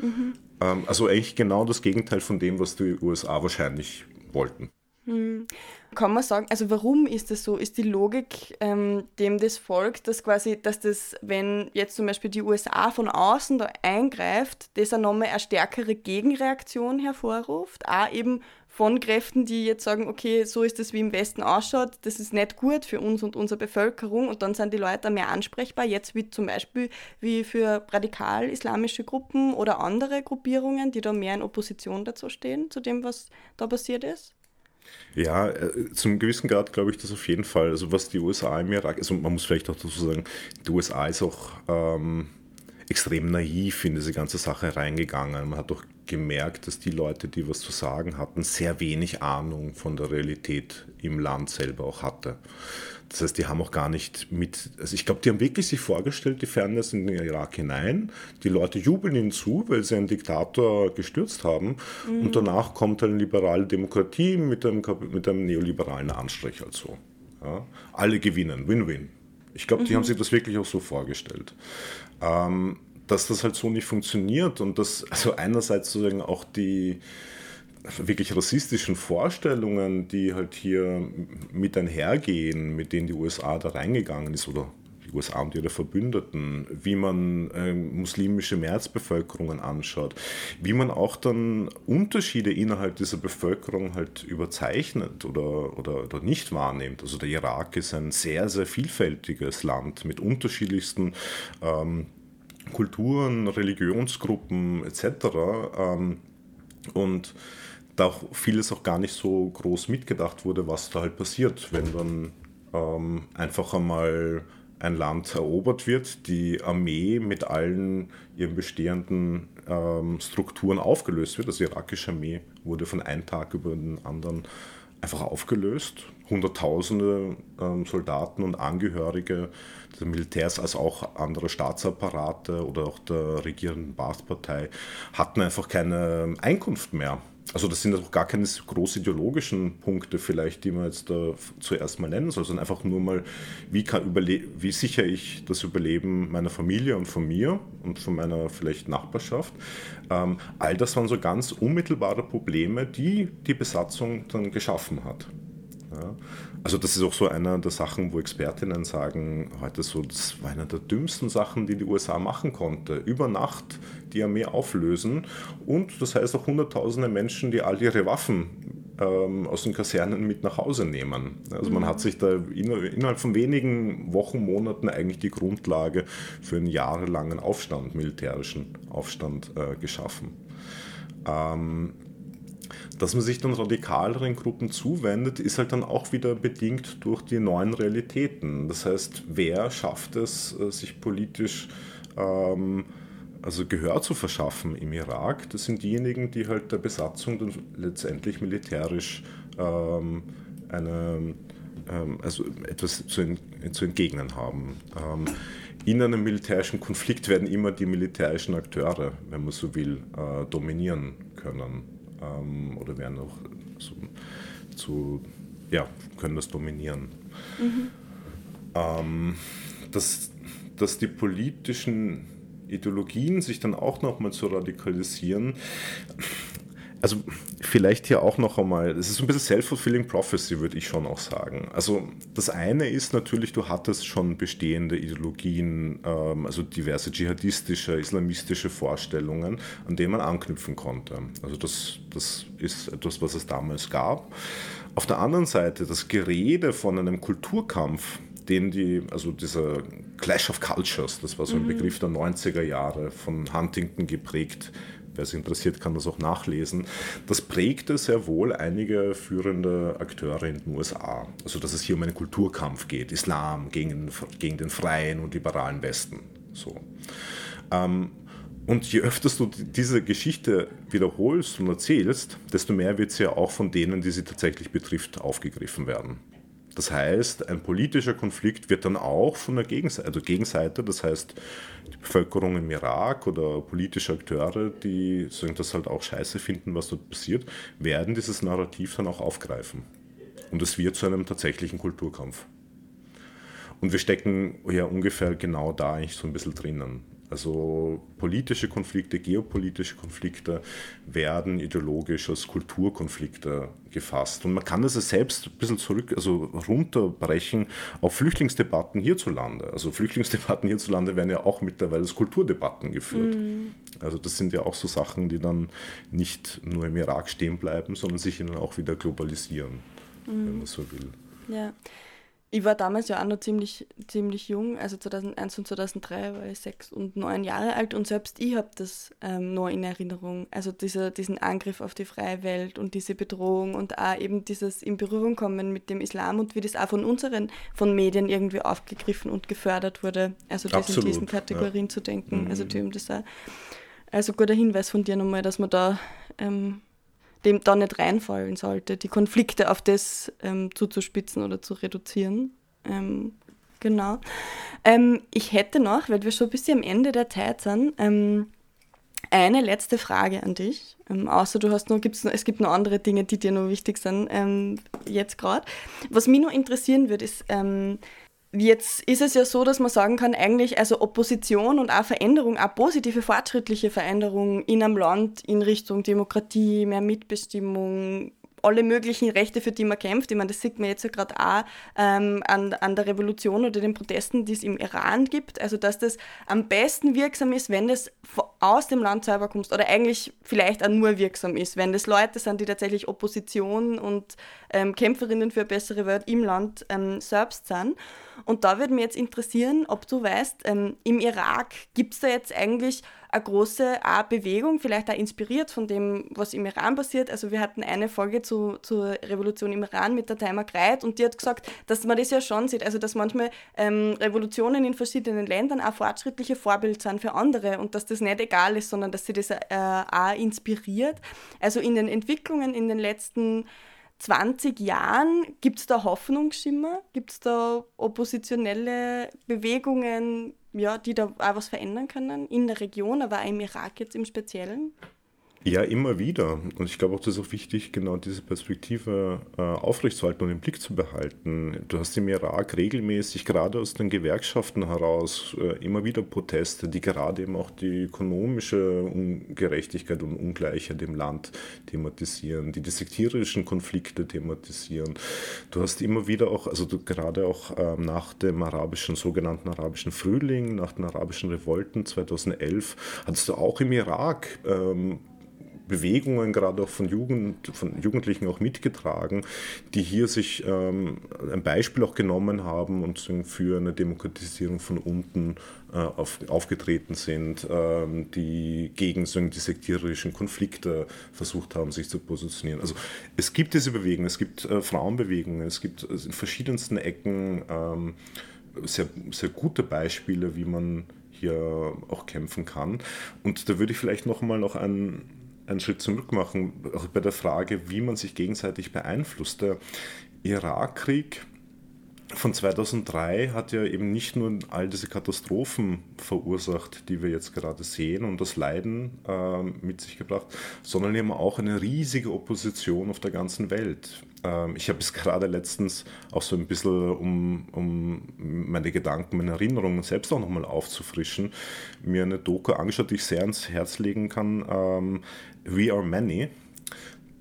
Mhm. Ähm, also eigentlich genau das Gegenteil von dem, was die USA wahrscheinlich wollten. Hm. Kann man sagen, also warum ist das so? Ist die Logik ähm, dem das folgt, dass quasi, dass das, wenn jetzt zum Beispiel die USA von außen da eingreift, das auch nochmal eine stärkere Gegenreaktion hervorruft, auch eben von Kräften, die jetzt sagen, okay, so ist es wie im Westen ausschaut, das ist nicht gut für uns und unsere Bevölkerung und dann sind die Leute mehr ansprechbar, jetzt wie zum Beispiel wie für radikal-islamische Gruppen oder andere Gruppierungen, die da mehr in Opposition dazu stehen, zu dem, was da passiert ist? Ja, äh, zum gewissen Grad glaube ich das auf jeden Fall. Also was die USA im Irak, also man muss vielleicht auch dazu sagen, die USA ist auch ähm, extrem naiv in diese ganze Sache reingegangen. Man hat doch gemerkt, dass die Leute, die was zu sagen hatten, sehr wenig Ahnung von der Realität im Land selber auch hatte. Das heißt, die haben auch gar nicht mit, also ich glaube, die haben wirklich sich vorgestellt, die fahren jetzt in den Irak hinein, die Leute jubeln ihnen zu, weil sie einen Diktator gestürzt haben mhm. und danach kommt eine liberale Demokratie mit einem, mit einem neoliberalen Anstrich also. Ja. Alle gewinnen, Win-Win. Ich glaube, die mhm. haben sich das wirklich auch so vorgestellt. Ähm, dass das halt so nicht funktioniert und dass also einerseits sozusagen auch die wirklich rassistischen Vorstellungen, die halt hier mit einhergehen, mit denen die USA da reingegangen ist oder die USA und ihre Verbündeten, wie man äh, muslimische Mehrheitsbevölkerungen anschaut, wie man auch dann Unterschiede innerhalb dieser Bevölkerung halt überzeichnet oder, oder, oder nicht wahrnimmt. Also der Irak ist ein sehr, sehr vielfältiges Land mit unterschiedlichsten ähm, Kulturen, Religionsgruppen etc. Ähm, und da auch vieles auch gar nicht so groß mitgedacht wurde, was da halt passiert, wenn dann ähm, einfach einmal ein Land erobert wird, die Armee mit allen ihren bestehenden ähm, Strukturen aufgelöst wird. Also die irakische Armee wurde von einem Tag über den anderen einfach aufgelöst. Hunderttausende ähm, Soldaten und Angehörige des Militärs als auch andere Staatsapparate oder auch der regierenden Baath-Partei hatten einfach keine Einkunft mehr. Also das sind auch gar keine groß ideologischen Punkte vielleicht, die man jetzt da zuerst mal nennen soll, sondern einfach nur mal, wie, kann wie sichere ich das Überleben meiner Familie und von mir und von meiner vielleicht Nachbarschaft. Ähm, all das waren so ganz unmittelbare Probleme, die die Besatzung dann geschaffen hat. Ja. Also das ist auch so einer der Sachen, wo Expertinnen sagen, heute so, das war einer der dümmsten Sachen, die die USA machen konnte. Über Nacht die Armee auflösen und das heißt auch hunderttausende Menschen, die all ihre Waffen ähm, aus den Kasernen mit nach Hause nehmen. Also man hat mhm. sich da innerhalb von wenigen Wochen, Monaten eigentlich die Grundlage für einen jahrelangen Aufstand, militärischen Aufstand äh, geschaffen. Ähm, dass man sich dann radikaleren Gruppen zuwendet, ist halt dann auch wieder bedingt durch die neuen Realitäten. Das heißt, wer schafft es, äh, sich politisch ähm, also Gehör zu verschaffen im Irak, das sind diejenigen, die halt der Besatzung dann letztendlich militärisch ähm, eine, ähm, also etwas zu, zu entgegnen haben. Ähm, in einem militärischen Konflikt werden immer die militärischen Akteure, wenn man so will, äh, dominieren können ähm, oder werden auch so, zu, ja, können das dominieren. Mhm. Ähm, dass, dass die politischen Ideologien sich dann auch nochmal zu radikalisieren, also vielleicht hier auch noch einmal, es ist ein bisschen self-fulfilling prophecy, würde ich schon auch sagen. Also das eine ist natürlich, du hattest schon bestehende Ideologien, ähm, also diverse dschihadistische, islamistische Vorstellungen, an denen man anknüpfen konnte. Also das, das ist etwas, was es damals gab. Auf der anderen Seite, das Gerede von einem Kulturkampf, den die, also dieser Clash of Cultures, das war so ein mhm. Begriff der 90er Jahre, von Huntington geprägt, wer es interessiert, kann das auch nachlesen. Das prägte sehr wohl einige führende Akteure in den USA. Also, dass es hier um einen Kulturkampf geht, Islam gegen, gegen den freien und liberalen Westen. So. Ähm, und je öfter du diese Geschichte wiederholst und erzählst, desto mehr wird sie ja auch von denen, die sie tatsächlich betrifft, aufgegriffen werden. Das heißt, ein politischer Konflikt wird dann auch von der Gegenseite, also Gegenseite, das heißt die Bevölkerung im Irak oder politische Akteure, die das halt auch scheiße finden, was dort passiert, werden dieses Narrativ dann auch aufgreifen. Und es wird zu einem tatsächlichen Kulturkampf. Und wir stecken ja ungefähr genau da eigentlich so ein bisschen drinnen. Also politische Konflikte, geopolitische Konflikte werden ideologisch als Kulturkonflikte gefasst. Und man kann das selbst ein bisschen zurück, also runterbrechen auf Flüchtlingsdebatten hierzulande. Also Flüchtlingsdebatten hierzulande werden ja auch mittlerweile als Kulturdebatten geführt. Mhm. Also das sind ja auch so Sachen, die dann nicht nur im Irak stehen bleiben, sondern sich dann auch wieder globalisieren, mhm. wenn man so will. Ja. Ich war damals ja auch noch ziemlich, ziemlich jung, also 2001 und 2003 war ich sechs und neun Jahre alt und selbst ich habe das ähm, noch in Erinnerung. Also dieser, diesen Angriff auf die freie Welt und diese Bedrohung und auch eben dieses in Berührung kommen mit dem Islam und wie das auch von unseren, von Medien irgendwie aufgegriffen und gefördert wurde. Also das in diesen Kategorien ja. zu denken. Mhm. Also die, das auch, also guter Hinweis von dir nochmal, dass man da ähm, dem da nicht reinfallen sollte, die Konflikte auf das ähm, zuzuspitzen oder zu reduzieren. Ähm, genau. Ähm, ich hätte noch, weil wir schon ein bisschen am Ende der Zeit sind, ähm, eine letzte Frage an dich. Ähm, außer du hast noch, gibt's noch, es gibt noch andere Dinge, die dir noch wichtig sind, ähm, jetzt gerade. Was mich noch interessieren würde, ist, Jetzt ist es ja so, dass man sagen kann, eigentlich also Opposition und auch Veränderung, auch positive, fortschrittliche Veränderung in einem Land in Richtung Demokratie, mehr Mitbestimmung, alle möglichen Rechte, für die man kämpft. Ich meine, das sieht man jetzt ja gerade auch ähm, an, an der Revolution oder den Protesten, die es im Iran gibt. Also, dass das am besten wirksam ist, wenn das aus dem Land selber kommt oder eigentlich vielleicht auch nur wirksam ist, wenn das Leute sind, die tatsächlich Opposition und ähm, Kämpferinnen für eine bessere Welt im Land ähm, selbst sind. Und da würde mich jetzt interessieren, ob du weißt, ähm, im Irak gibt es da jetzt eigentlich eine große Bewegung, vielleicht auch inspiriert von dem, was im Iran passiert. Also wir hatten eine Folge zu, zur Revolution im Iran mit der Timer Greit und die hat gesagt, dass man das ja schon sieht, also dass manchmal ähm, Revolutionen in verschiedenen Ländern auch fortschrittliche Vorbild sind für andere und dass das nicht egal ist, sondern dass sie das äh, auch inspiriert. Also in den Entwicklungen in den letzten 20 Jahren, gibt es da Hoffnungsschimmer? Gibt es da oppositionelle Bewegungen, ja, die da auch was verändern können in der Region, aber auch im Irak jetzt im Speziellen? Ja, immer wieder. Und ich glaube auch, das ist auch wichtig, genau diese Perspektive äh, aufrechtzuerhalten und im Blick zu behalten. Du hast im Irak regelmäßig, gerade aus den Gewerkschaften heraus, äh, immer wieder Proteste, die gerade eben auch die ökonomische Ungerechtigkeit und Ungleichheit im Land thematisieren, die die sektierischen Konflikte thematisieren. Du hast immer wieder auch, also du, gerade auch äh, nach dem arabischen, sogenannten arabischen Frühling, nach den arabischen Revolten 2011, hattest du auch im Irak ähm, Bewegungen, gerade auch von, Jugend, von Jugendlichen auch mitgetragen, die hier sich ähm, ein Beispiel auch genommen haben und für eine Demokratisierung von unten äh, auf, aufgetreten sind, ähm, die gegen so, die sektiererischen Konflikte versucht haben, sich zu positionieren. Also es gibt diese Bewegungen, es gibt äh, Frauenbewegungen, es gibt äh, in verschiedensten Ecken ähm, sehr, sehr gute Beispiele, wie man hier auch kämpfen kann. Und da würde ich vielleicht noch mal noch einen, einen Schritt zurück machen, auch bei der Frage, wie man sich gegenseitig beeinflusst. Der Irakkrieg von 2003 hat ja eben nicht nur all diese Katastrophen verursacht, die wir jetzt gerade sehen und das Leiden äh, mit sich gebracht, sondern eben auch eine riesige Opposition auf der ganzen Welt. Ähm, ich habe es gerade letztens auch so ein bisschen, um, um meine Gedanken, meine Erinnerungen selbst auch nochmal aufzufrischen, mir eine Doku angeschaut, die ich sehr ans Herz legen kann. Ähm, We Are Many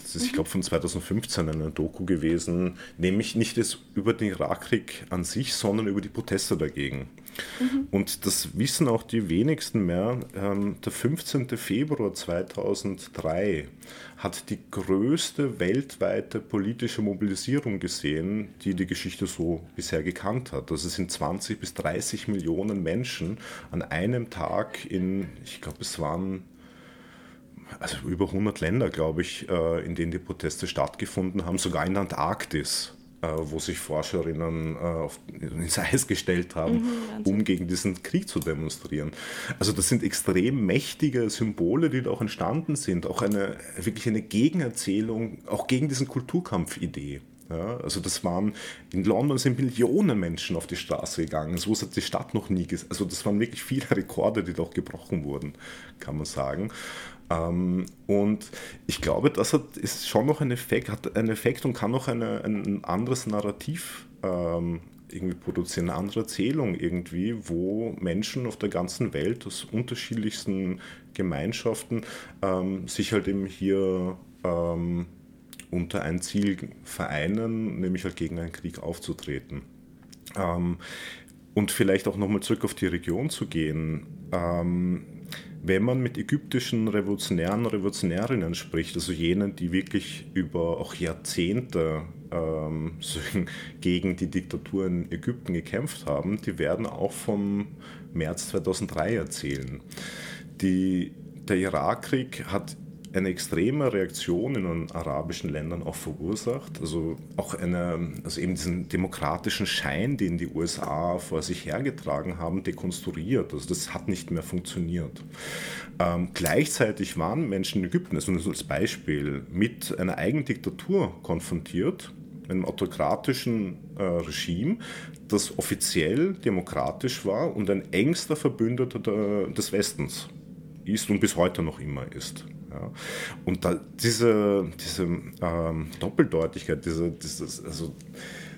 das ist, ich glaube, von 2015 eine Doku gewesen, nämlich nicht über den Irakkrieg an sich, sondern über die Proteste dagegen. Mhm. Und das wissen auch die wenigsten mehr. Ähm, der 15. Februar 2003 hat die größte weltweite politische Mobilisierung gesehen, die die Geschichte so bisher gekannt hat. Also es sind 20 bis 30 Millionen Menschen an einem Tag in, ich glaube, es waren also über 100 Länder, glaube ich, äh, in denen die Proteste stattgefunden haben, sogar in der Antarktis wo sich Forscherinnen äh, ins Eis gestellt haben, mhm, um gegen diesen Krieg zu demonstrieren. Also das sind extrem mächtige Symbole, die da auch entstanden sind, auch eine wirklich eine Gegenerzählung, auch gegen diesen Kulturkampf-Idee. Ja, also das waren, in London sind Millionen Menschen auf die Straße gegangen, so hat die Stadt noch nie, also das waren wirklich viele Rekorde, die doch gebrochen wurden, kann man sagen. Ähm, und ich glaube, das hat, ist schon noch ein Effekt, hat einen Effekt und kann noch eine, ein anderes Narrativ ähm, irgendwie produzieren, eine andere Erzählung irgendwie, wo Menschen auf der ganzen Welt aus unterschiedlichsten Gemeinschaften ähm, sich halt eben hier ähm, unter ein Ziel vereinen, nämlich halt gegen einen Krieg aufzutreten. Ähm, und vielleicht auch nochmal zurück auf die Region zu gehen. Ähm, wenn man mit ägyptischen Revolutionären, Revolutionärinnen spricht, also jenen, die wirklich über auch Jahrzehnte ähm, gegen die Diktatur in Ägypten gekämpft haben, die werden auch vom März 2003 erzählen. Die, der Irakkrieg hat eine extreme Reaktion in den arabischen Ländern auch verursacht. Also auch eine, also eben diesen demokratischen Schein, den die USA vor sich hergetragen haben, dekonstruiert. Also das hat nicht mehr funktioniert. Ähm, gleichzeitig waren Menschen in Ägypten, also als Beispiel, mit einer eigenen Diktatur konfrontiert, einem autokratischen äh, Regime, das offiziell demokratisch war und ein engster Verbündeter des Westens ist und bis heute noch immer ist. Ja. Und da, diese, diese ähm, Doppeldeutigkeit, diese, dieses, also,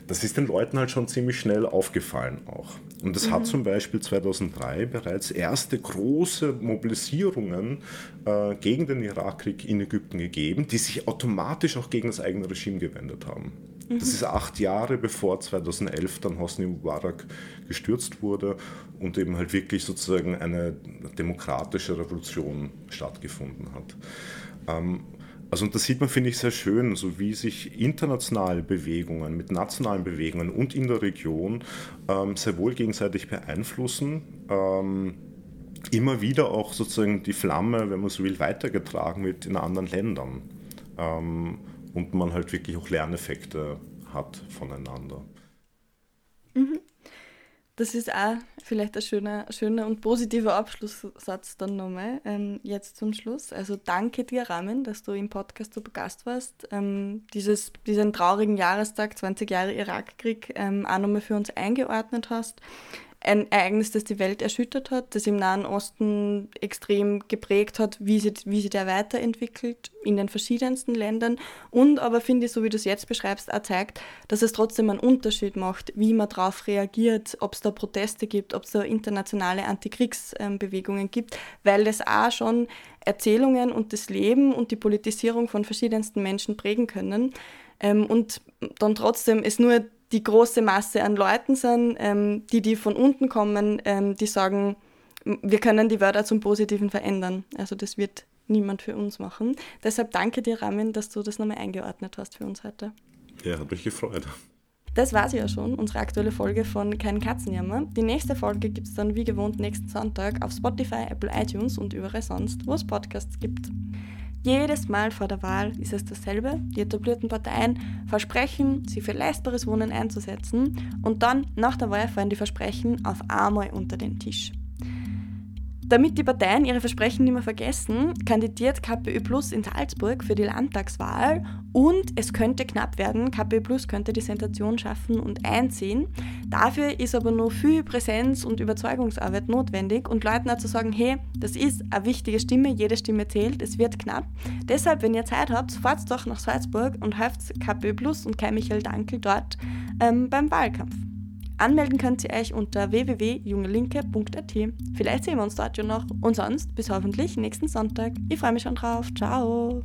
das ist den Leuten halt schon ziemlich schnell aufgefallen auch. Und es mhm. hat zum Beispiel 2003 bereits erste große Mobilisierungen äh, gegen den Irakkrieg in Ägypten gegeben, die sich automatisch auch gegen das eigene Regime gewendet haben. Das ist acht Jahre bevor 2011 dann Hosni Mubarak gestürzt wurde und eben halt wirklich sozusagen eine demokratische Revolution stattgefunden hat. Ähm, also und das sieht man, finde ich, sehr schön, so wie sich internationale Bewegungen mit nationalen Bewegungen und in der Region ähm, sehr wohl gegenseitig beeinflussen. Ähm, immer wieder auch sozusagen die Flamme, wenn man so will, weitergetragen wird in anderen Ländern. Ähm, und man halt wirklich auch Lerneffekte hat voneinander. Mhm. Das ist auch vielleicht ein schöner, schöner und positiver Abschlusssatz dann nochmal, ähm, jetzt zum Schluss. Also danke dir, Ramin, dass du im Podcast zu Gast warst. Ähm, dieses, diesen traurigen Jahrestag, 20 Jahre Irakkrieg, ähm, auch nochmal für uns eingeordnet hast ein Ereignis, das die Welt erschüttert hat, das im Nahen Osten extrem geprägt hat, wie sich, wie sich der weiterentwickelt in den verschiedensten Ländern und aber finde ich, so wie du es jetzt beschreibst, auch zeigt, dass es trotzdem einen Unterschied macht, wie man darauf reagiert, ob es da Proteste gibt, ob es da internationale Antikriegsbewegungen gibt, weil das auch schon Erzählungen und das Leben und die Politisierung von verschiedensten Menschen prägen können. Ähm, und dann trotzdem es nur die große Masse an Leuten sind, ähm, die, die von unten kommen, ähm, die sagen, wir können die Wörter zum Positiven verändern. Also das wird niemand für uns machen. Deshalb danke dir, Ramin, dass du das nochmal eingeordnet hast für uns heute. Ja, hat mich gefreut. Das war sie ja schon, unsere aktuelle Folge von Kein Katzenjammer. Die nächste Folge gibt es dann wie gewohnt nächsten Sonntag auf Spotify, Apple iTunes und überall sonst, wo es Podcasts gibt. Jedes Mal vor der Wahl ist es dasselbe. Die etablierten Parteien versprechen, sie für leistbares Wohnen einzusetzen und dann nach der Wahl fallen die Versprechen auf einmal unter den Tisch. Damit die Parteien ihre Versprechen nicht mehr vergessen, kandidiert KPÖ Plus in Salzburg für die Landtagswahl und es könnte knapp werden. KPÖ Plus könnte die Sensation schaffen und einziehen. Dafür ist aber nur viel Präsenz und Überzeugungsarbeit notwendig und Leuten auch zu sagen, hey, das ist eine wichtige Stimme, jede Stimme zählt, es wird knapp. Deshalb, wenn ihr Zeit habt, fahrt doch nach Salzburg und helft KPÖ Plus und Kai Michael Dankel dort ähm, beim Wahlkampf. Anmelden könnt ihr euch unter www.jungelinke.at. Vielleicht sehen wir uns dort ja noch und sonst bis hoffentlich nächsten Sonntag. Ich freue mich schon drauf. Ciao!